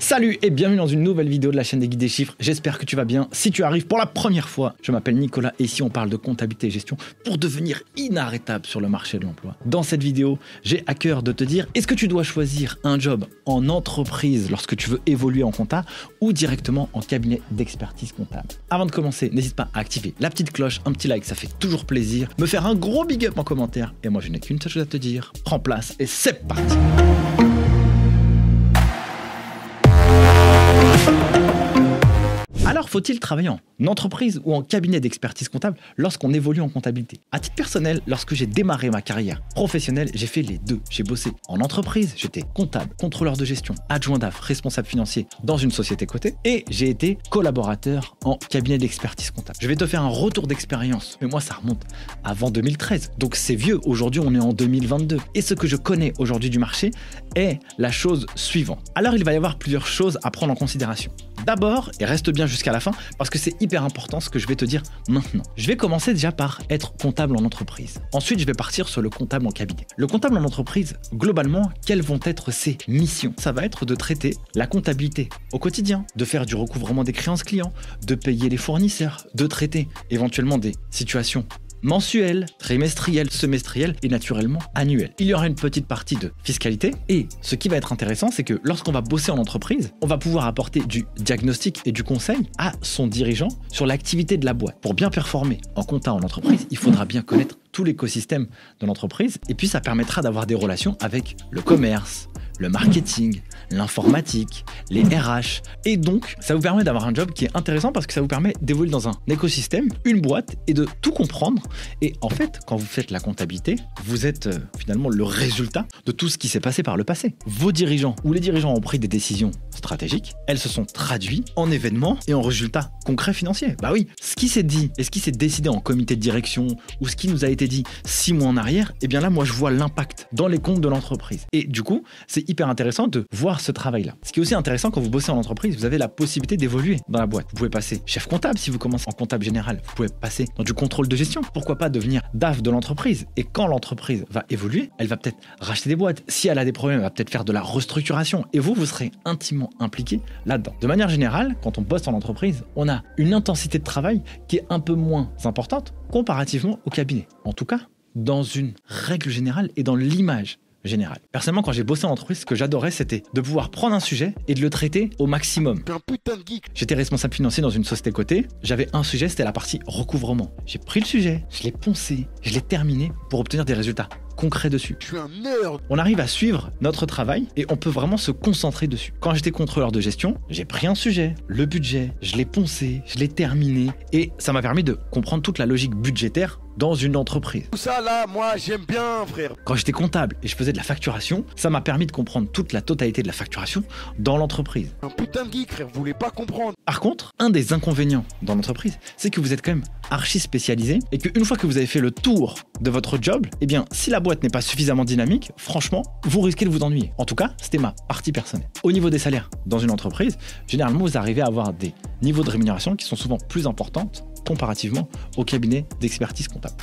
Salut et bienvenue dans une nouvelle vidéo de la chaîne des guides des chiffres. J'espère que tu vas bien. Si tu arrives pour la première fois, je m'appelle Nicolas et ici on parle de comptabilité et gestion pour devenir inarrêtable sur le marché de l'emploi. Dans cette vidéo, j'ai à cœur de te dire est-ce que tu dois choisir un job en entreprise lorsque tu veux évoluer en compta ou directement en cabinet d'expertise comptable? Avant de commencer, n'hésite pas à activer la petite cloche, un petit like, ça fait toujours plaisir. Me faire un gros big up en commentaire et moi je n'ai qu'une seule chose à te dire. Prends place et c'est parti. Alors faut-il travailler en entreprise ou en cabinet d'expertise comptable lorsqu'on évolue en comptabilité? À titre personnel, lorsque j'ai démarré ma carrière professionnelle, j'ai fait les deux. J'ai bossé en entreprise, j'étais comptable, contrôleur de gestion, adjoint DAF, responsable financier dans une société cotée et j'ai été collaborateur en cabinet d'expertise comptable. Je vais te faire un retour d'expérience, mais moi ça remonte avant 2013. Donc c'est vieux, aujourd'hui on est en 2022 et ce que je connais aujourd'hui du marché est la chose suivante. Alors il va y avoir plusieurs choses à prendre en considération. D'abord, et reste bien jusqu'à la fin, parce que c'est hyper important ce que je vais te dire maintenant. Je vais commencer déjà par être comptable en entreprise. Ensuite, je vais partir sur le comptable en cabinet. Le comptable en entreprise, globalement, quelles vont être ses missions? Ça va être de traiter la comptabilité au quotidien, de faire du recouvrement des créances clients, de payer les fournisseurs, de traiter éventuellement des situations mensuel, trimestriel, semestriel et naturellement annuel. Il y aura une petite partie de fiscalité et ce qui va être intéressant, c'est que lorsqu'on va bosser en entreprise, on va pouvoir apporter du diagnostic et du conseil à son dirigeant sur l'activité de la boîte. Pour bien performer en compta en entreprise, il faudra bien connaître tout l'écosystème de l'entreprise et puis ça permettra d'avoir des relations avec le commerce, le marketing, l'informatique, les RH. Et donc, ça vous permet d'avoir un job qui est intéressant parce que ça vous permet d'évoluer dans un écosystème, une boîte et de tout comprendre. Et en fait, quand vous faites la comptabilité, vous êtes euh, finalement le résultat de tout ce qui s'est passé par le passé. Vos dirigeants ou les dirigeants ont pris des décisions stratégiques, elles se sont traduites en événements et en résultats concrets financiers. Bah oui, ce qui s'est dit et ce qui s'est décidé en comité de direction ou ce qui nous a été dit six mois en arrière, et eh bien là, moi, je vois l'impact dans les comptes de l'entreprise. Et du coup, c'est hyper intéressant de voir ce travail-là. Ce qui est aussi intéressant quand vous bossez en entreprise, vous avez la possibilité d'évoluer dans la boîte. Vous pouvez passer chef comptable si vous commencez en comptable général. Vous pouvez passer dans du contrôle de gestion. Pourquoi pas devenir DAF de l'entreprise? Et quand l'entreprise va évoluer, elle va peut-être racheter des boîtes. Si elle a des problèmes, elle va peut-être faire de la restructuration. Et vous, vous serez intimement impliqué là-dedans. De manière générale, quand on bosse en entreprise, on a une intensité de travail qui est un peu moins importante comparativement au cabinet. En tout cas, dans une règle générale et dans l'image Personnellement, quand j'ai bossé en entreprise, ce que j'adorais, c'était de pouvoir prendre un sujet et de le traiter au maximum. un putain de geek. J'étais responsable financier dans une société cotée. J'avais un sujet, c'était la partie recouvrement. J'ai pris le sujet, je l'ai poncé, je l'ai terminé pour obtenir des résultats concrets dessus. Je suis un nerd. On arrive à suivre notre travail et on peut vraiment se concentrer dessus. Quand j'étais contrôleur de gestion, j'ai pris un sujet, le budget, je l'ai poncé, je l'ai terminé et ça m'a permis de comprendre toute la logique budgétaire dans une entreprise. Tout ça là, moi j'aime bien, frère. Quand j'étais comptable et je faisais de la facturation, ça m'a permis de comprendre toute la totalité de la facturation dans l'entreprise. Un putain de geek, frère, vous voulez pas comprendre. Par contre, un des inconvénients dans l'entreprise, c'est que vous êtes quand même archi spécialisé et qu'une fois que vous avez fait le tour de votre job, eh bien, si la boîte n'est pas suffisamment dynamique, franchement, vous risquez de vous ennuyer. En tout cas, c'était ma partie personnelle. Au niveau des salaires dans une entreprise, généralement, vous arrivez à avoir des niveaux de rémunération qui sont souvent plus importantes comparativement au cabinet d'expertise comptable.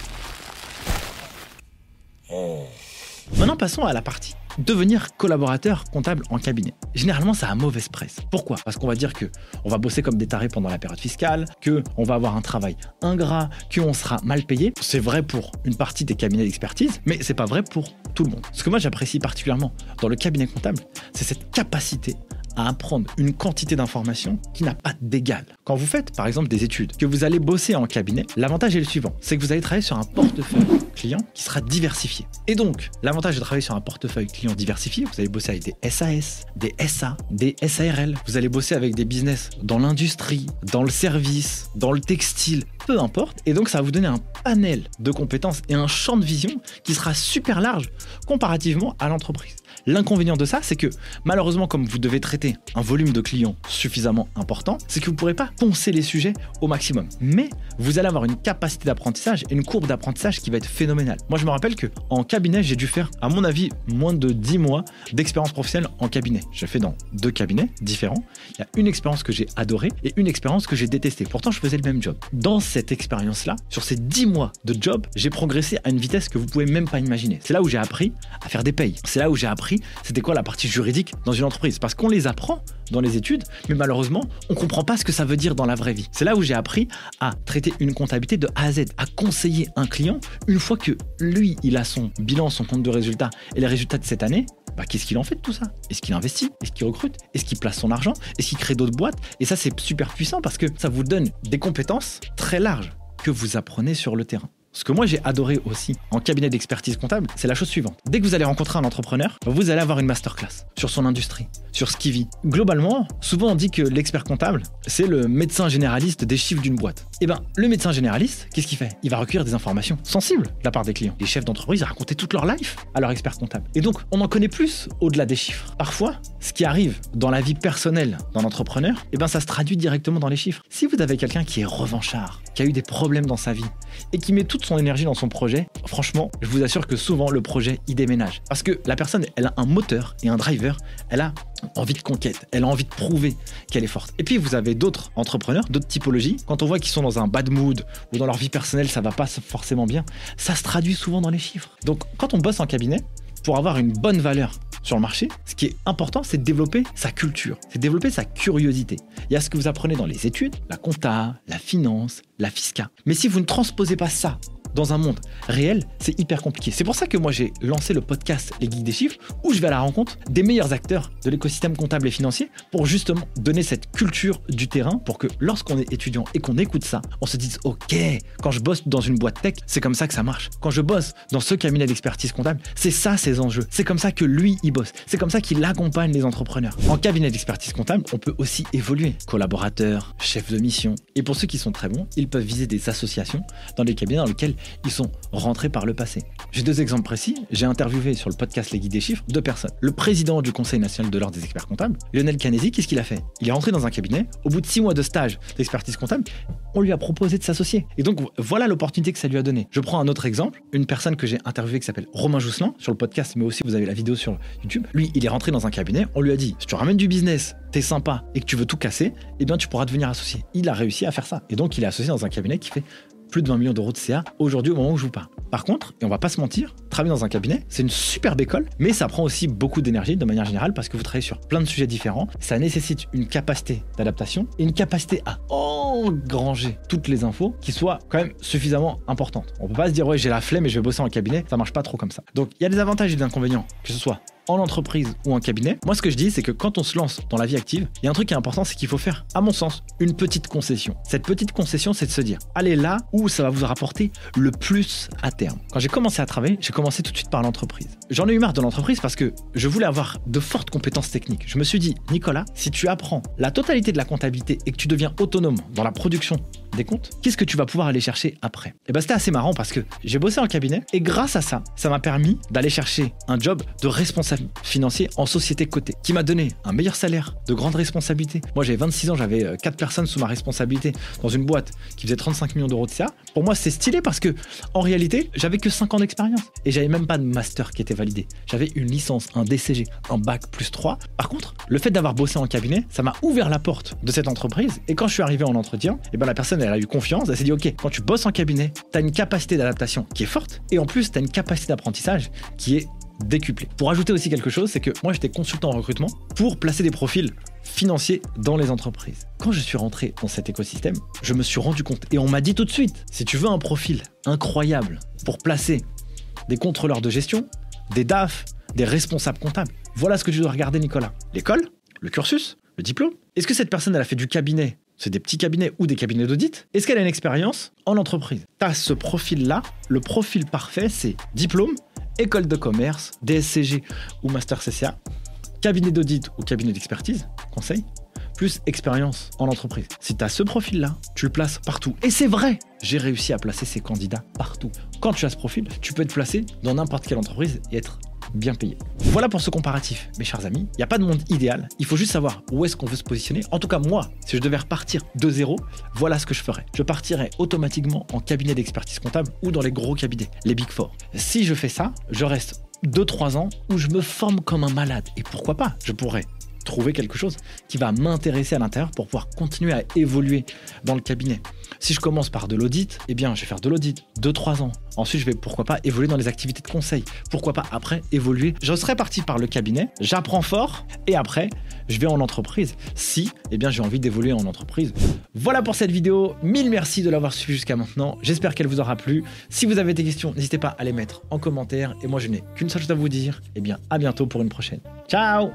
Maintenant, passons à la partie devenir collaborateur comptable en cabinet. Généralement, ça a mauvaise presse. Pourquoi? Parce qu'on va dire que on va bosser comme des tarés pendant la période fiscale, que on va avoir un travail ingrat, qu'on sera mal payé. C'est vrai pour une partie des cabinets d'expertise, mais c'est pas vrai pour tout le monde. Ce que moi j'apprécie particulièrement dans le cabinet comptable, c'est cette capacité à apprendre une quantité d'informations qui n'a pas d'égal. Quand vous faites par exemple des études, que vous allez bosser en cabinet, l'avantage est le suivant, c'est que vous allez travailler sur un portefeuille client qui sera diversifié. Et donc, l'avantage de travailler sur un portefeuille client diversifié, vous allez bosser avec des SAS, des SA, des SARL, vous allez bosser avec des business dans l'industrie, dans le service, dans le textile, peu importe. Et donc, ça va vous donner un panel de compétences et un champ de vision qui sera super large comparativement à l'entreprise. L'inconvénient de ça, c'est que malheureusement, comme vous devez traiter un volume de clients suffisamment important, c'est que vous ne pourrez pas poncer les sujets au maximum. Mais vous allez avoir une capacité d'apprentissage et une courbe d'apprentissage qui va être phénoménale. Moi, je me rappelle que en cabinet, j'ai dû faire, à mon avis, moins de 10 mois d'expérience professionnelle en cabinet. Je fais dans deux cabinets différents. Il y a une expérience que j'ai adorée et une expérience que j'ai détestée. Pourtant, je faisais le même job. Dans cette expérience-là, sur ces 10 mois de job, j'ai progressé à une vitesse que vous pouvez même pas imaginer. C'est là où j'ai appris à faire des payes. C'est là où j'ai appris c'était quoi la partie juridique dans une entreprise? Parce qu'on les apprend dans les études, mais malheureusement, on comprend pas ce que ça veut dire dans la vraie vie. C'est là où j'ai appris à traiter une comptabilité de A à Z, à conseiller un client une fois que lui, il a son bilan, son compte de résultats et les résultats de cette année. Bah, qu'est-ce qu'il en fait de tout ça? Est-ce qu'il investit? Est-ce qu'il recrute? Est-ce qu'il place son argent? Est-ce qu'il crée d'autres boîtes? Et ça, c'est super puissant parce que ça vous donne des compétences très larges que vous apprenez sur le terrain. Ce que moi j'ai adoré aussi en cabinet d'expertise comptable, c'est la chose suivante. Dès que vous allez rencontrer un entrepreneur, vous allez avoir une masterclass sur son industrie, sur ce qu'il vit. Globalement, souvent on dit que l'expert comptable, c'est le médecin généraliste des chiffres d'une boîte. Eh ben, le médecin généraliste, qu'est-ce qu'il fait? Il va recueillir des informations sensibles de la part des clients. Les chefs d'entreprise raconter toute leur life à leur expert comptable. Et donc, on en connaît plus au-delà des chiffres. Parfois, ce qui arrive dans la vie personnelle d'un entrepreneur, eh ben, ça se traduit directement dans les chiffres. Si vous avez quelqu'un qui est revanchard, qui a eu des problèmes dans sa vie et qui met toute son énergie dans son projet, franchement, je vous assure que souvent le projet il déménage. Parce que la personne, elle a un moteur et un driver, elle a envie de conquête, elle a envie de prouver qu'elle est forte. Et puis vous avez d'autres entrepreneurs, d'autres typologies, quand on voit qu'ils sont dans un bad mood ou dans leur vie personnelle, ça va pas forcément bien, ça se traduit souvent dans les chiffres. Donc quand on bosse en cabinet, pour avoir une bonne valeur sur le marché, ce qui est important, c'est de développer sa culture, c'est de développer sa curiosité. Il y a ce que vous apprenez dans les études, la compta, la finance, la fisca. Mais si vous ne transposez pas ça dans un monde réel, c'est hyper compliqué. C'est pour ça que moi j'ai lancé le podcast Les Geeks des Chiffres, où je vais à la rencontre des meilleurs acteurs de l'écosystème comptable et financier pour justement donner cette culture du terrain pour que lorsqu'on est étudiant et qu'on écoute ça, on se dise ok, quand je bosse dans une boîte tech, c'est comme ça que ça marche. Quand je bosse dans ce cabinet d'expertise comptable, c'est ça ses enjeux. C'est comme ça que lui il bosse. C'est comme ça qu'il accompagne les entrepreneurs. En cabinet d'expertise comptable, on peut aussi évoluer. Collaborateur, chef de mission. Et pour ceux qui sont très bons, ils peuvent viser des associations dans les cabinets dans lesquels ils sont rentrés par le passé. J'ai deux exemples précis. J'ai interviewé sur le podcast Les Guides des Chiffres deux personnes. Le président du Conseil national de l'ordre des experts comptables, Lionel Canesi, qu'est-ce qu'il a fait? Il est rentré dans un cabinet. Au bout de six mois de stage d'expertise comptable, on lui a proposé de s'associer. Et donc voilà l'opportunité que ça lui a donné. Je prends un autre exemple. Une personne que j'ai interviewée qui s'appelle Romain Jousselin sur le podcast, mais aussi vous avez la vidéo sur YouTube. Lui, il est rentré dans un cabinet. On lui a dit si tu ramènes du business, t'es sympa et que tu veux tout casser, eh bien tu pourras devenir associé. Il a réussi à faire ça. Et donc il est associé dans un cabinet qui fait plus de 20 millions d'euros de CA aujourd'hui au moment où je vous parle. Par contre, et on va pas se mentir, travailler dans un cabinet, c'est une superbe école, mais ça prend aussi beaucoup d'énergie de manière générale parce que vous travaillez sur plein de sujets différents. Ça nécessite une capacité d'adaptation et une capacité à engranger toutes les infos qui soient quand même suffisamment importantes. On peut pas se dire ouais j'ai la flemme et je vais bosser en cabinet, ça marche pas trop comme ça. Donc il y a des avantages et des inconvénients, que ce soit en entreprise ou en cabinet. Moi, ce que je dis, c'est que quand on se lance dans la vie active, il y a un truc qui est important, c'est qu'il faut faire, à mon sens, une petite concession. Cette petite concession, c'est de se dire, allez là où ça va vous rapporter le plus à terme. Quand j'ai commencé à travailler, j'ai commencé tout de suite par l'entreprise. J'en ai eu marre de l'entreprise parce que je voulais avoir de fortes compétences techniques. Je me suis dit, Nicolas, si tu apprends la totalité de la comptabilité et que tu deviens autonome dans la production des comptes, qu'est-ce que tu vas pouvoir aller chercher après? Et ben c'était assez marrant parce que j'ai bossé en cabinet et grâce à ça, ça m'a permis d'aller chercher un job de responsable financier en société cotée qui m'a donné un meilleur salaire, de grandes responsabilités. Moi j'avais 26 ans, j'avais 4 personnes sous ma responsabilité dans une boîte qui faisait 35 millions d'euros de CA. Pour moi c'est stylé parce que en réalité, j'avais que 5 ans d'expérience et j'avais même pas de master qui était validé. J'avais une licence, un DCG, un bac plus 3. Par contre, le fait d'avoir bossé en cabinet, ça m'a ouvert la porte de cette entreprise et quand je suis arrivé en entretien, et ben la personne elle a eu confiance, elle s'est dit ok, quand tu bosses en cabinet, tu as une capacité d'adaptation qui est forte et en plus tu as une capacité d'apprentissage qui est décuplée. Pour ajouter aussi quelque chose, c'est que moi j'étais consultant en recrutement pour placer des profils financiers dans les entreprises. Quand je suis rentré dans cet écosystème, je me suis rendu compte et on m'a dit tout de suite, si tu veux un profil incroyable pour placer des contrôleurs de gestion, des DAF, des responsables comptables, voilà ce que tu dois regarder Nicolas. L'école, le cursus, le diplôme. Est-ce que cette personne elle a fait du cabinet c'est des petits cabinets ou des cabinets d'audit? Est-ce qu'elle a une expérience en entreprise? Tu as ce profil-là. Le profil parfait, c'est diplôme, école de commerce, DSCG ou master CCA, cabinet d'audit ou cabinet d'expertise, conseil, plus expérience en entreprise. Si tu as ce profil-là, tu le places partout. Et c'est vrai, j'ai réussi à placer ces candidats partout. Quand tu as ce profil, tu peux être placé dans n'importe quelle entreprise et être bien payé. Voilà pour ce comparatif, mes chers amis. Il n'y a pas de monde idéal. Il faut juste savoir où est-ce qu'on veut se positionner. En tout cas, moi, si je devais repartir de zéro, voilà ce que je ferais. Je partirais automatiquement en cabinet d'expertise comptable ou dans les gros cabinets, les Big Four. Si je fais ça, je reste 2-3 ans où je me forme comme un malade. Et pourquoi pas? Je pourrais trouver quelque chose qui va m'intéresser à l'intérieur pour pouvoir continuer à évoluer dans le cabinet. Si je commence par de l'audit, eh bien, je vais faire de l'audit 2-3 ans. Ensuite, je vais pourquoi pas évoluer dans les activités de conseil. Pourquoi pas après évoluer. Je serais parti par le cabinet, j'apprends fort et après, je vais en entreprise. Si, eh bien, j'ai envie d'évoluer en entreprise. Voilà pour cette vidéo. Mille merci de l'avoir suivi jusqu'à maintenant. J'espère qu'elle vous aura plu. Si vous avez des questions, n'hésitez pas à les mettre en commentaire. Et moi, je n'ai qu'une seule chose à vous dire. Eh bien, à bientôt pour une prochaine. Ciao